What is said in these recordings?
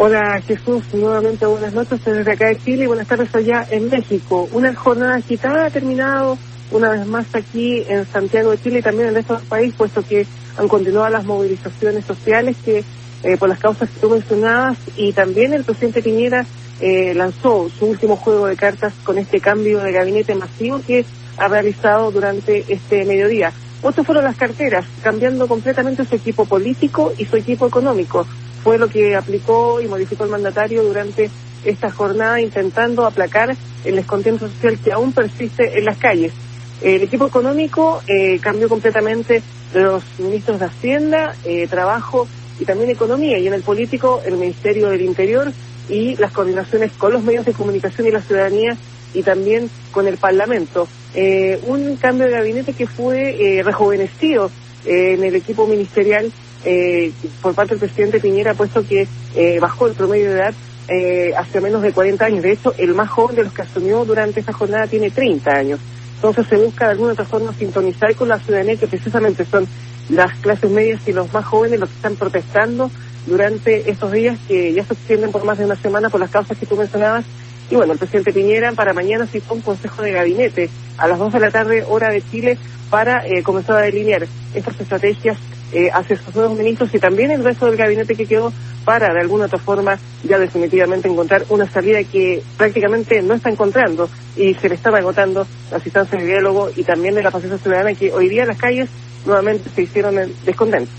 Hola Jesús, nuevamente buenas noches desde acá de Chile y buenas tardes allá en México. Una jornada agitada ha terminado una vez más aquí en Santiago de Chile y también en el resto del país, puesto que han continuado las movilizaciones sociales que eh, por las causas que tú mencionabas y también el presidente Piñera eh, lanzó su último juego de cartas con este cambio de gabinete masivo que ha realizado durante este mediodía. Otras fueron las carteras, cambiando completamente su equipo político y su equipo económico fue lo que aplicó y modificó el mandatario durante esta jornada intentando aplacar el descontento social que aún persiste en las calles. El equipo económico eh, cambió completamente los ministros de Hacienda, eh, Trabajo y también Economía, y en el político el Ministerio del Interior y las coordinaciones con los medios de comunicación y la ciudadanía y también con el Parlamento. Eh, un cambio de gabinete que fue rejuvenecido en el equipo ministerial eh, por parte del presidente Piñera, puesto que eh, bajó el promedio de edad eh, hacia menos de 40 años. De hecho, el más joven de los que asumió durante esta jornada tiene 30 años. Entonces se busca de alguna otra forma sintonizar con la ciudadanía, que precisamente son las clases medias y los más jóvenes los que están protestando durante estos días que ya se extienden por más de una semana por las causas que tú mencionabas. Y bueno, el presidente Piñera para mañana citó un consejo de gabinete a las 2 de la tarde, hora de Chile, para eh, comenzar a delinear estas estrategias eh, hacia sus nuevos ministros y también el resto del gabinete que quedó para de alguna otra forma ya definitivamente encontrar una salida que prácticamente no está encontrando y se le estaba agotando las instancias de diálogo y también de la paciencia ciudadana que hoy día las calles nuevamente se hicieron descontentos.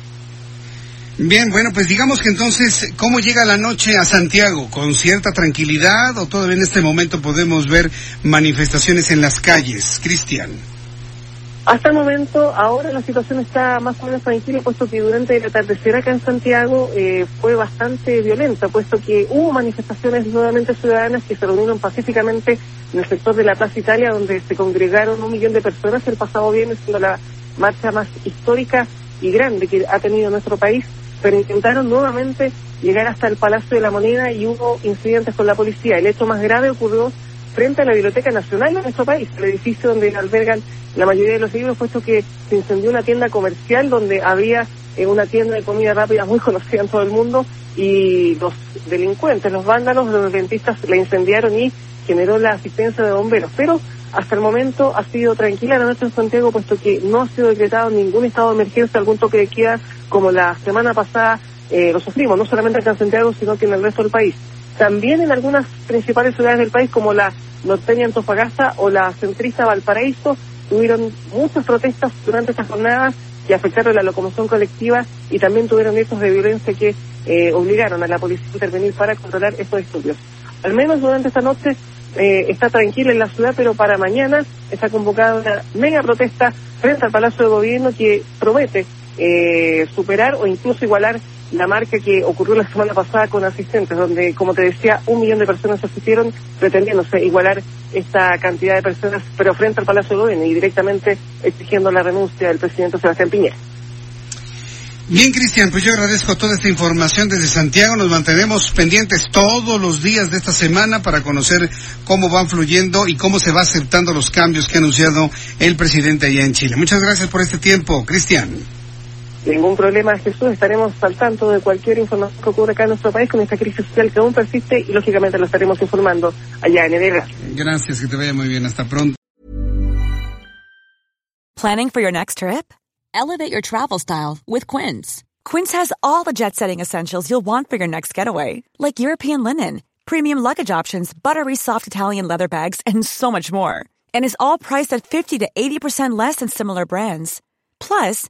Bien, bueno, pues digamos que entonces, ¿cómo llega la noche a Santiago? ¿Con cierta tranquilidad o todavía en este momento podemos ver manifestaciones en las calles? Cristian. Hasta el momento, ahora la situación está más o menos tranquila, puesto que durante el atardecer acá en Santiago eh, fue bastante violenta, puesto que hubo manifestaciones nuevamente ciudadanas que se reunieron pacíficamente en el sector de la Plaza Italia, donde se congregaron un millón de personas el pasado viernes, siendo la marcha más histórica y grande que ha tenido nuestro país, pero intentaron nuevamente llegar hasta el Palacio de la Moneda y hubo incidentes con la policía. El hecho más grave ocurrió frente a la Biblioteca Nacional de nuestro país, el edificio donde albergan la mayoría de los libros, puesto que se incendió una tienda comercial donde había eh, una tienda de comida rápida muy conocida en todo el mundo y los delincuentes, los vándalos, los dentistas la incendiaron y generó la asistencia de bomberos. Pero hasta el momento ha sido tranquila la noche en Santiago, puesto que no ha sido decretado ningún estado de emergencia, algún toque de queda, como la semana pasada eh, lo sufrimos, no solamente acá en Santiago, sino que en el resto del país. También en algunas principales ciudades del país, como la norteña Antofagasta o la centrista Valparaíso, tuvieron muchas protestas durante estas jornadas que afectaron la locomoción colectiva y también tuvieron hechos de violencia que eh, obligaron a la policía a intervenir para controlar estos estudios. Al menos durante esta noche eh, está tranquila en la ciudad, pero para mañana está convocada una mega protesta frente al Palacio de Gobierno que promete eh, superar o incluso igualar la marca que ocurrió la semana pasada con asistentes, donde, como te decía, un millón de personas asistieron pretendiéndose igualar esta cantidad de personas, pero frente al Palacio de Gobierno y directamente exigiendo la renuncia del presidente Sebastián Piñera. Bien, Cristian, pues yo agradezco toda esta información desde Santiago. Nos mantenemos pendientes todos los días de esta semana para conocer cómo van fluyendo y cómo se va aceptando los cambios que ha anunciado el presidente allá en Chile. Muchas gracias por este tiempo, Cristian. Ningún problema, Jesús. Estaremos al tanto de cualquier información que ocurra acá en nuestro país con esta crisis social que aún persiste y lógicamente lo estaremos informando allá en EDEGA. Gracias, que te vaya muy bien. Hasta pronto. Planning for your next trip? Elevate your travel style with Quince. Quince has all the jet-setting essentials you'll want for your next getaway, like European linen, premium luggage options, buttery soft Italian leather bags, and so much more. And is all priced at 50 to 80% less than similar brands. Plus,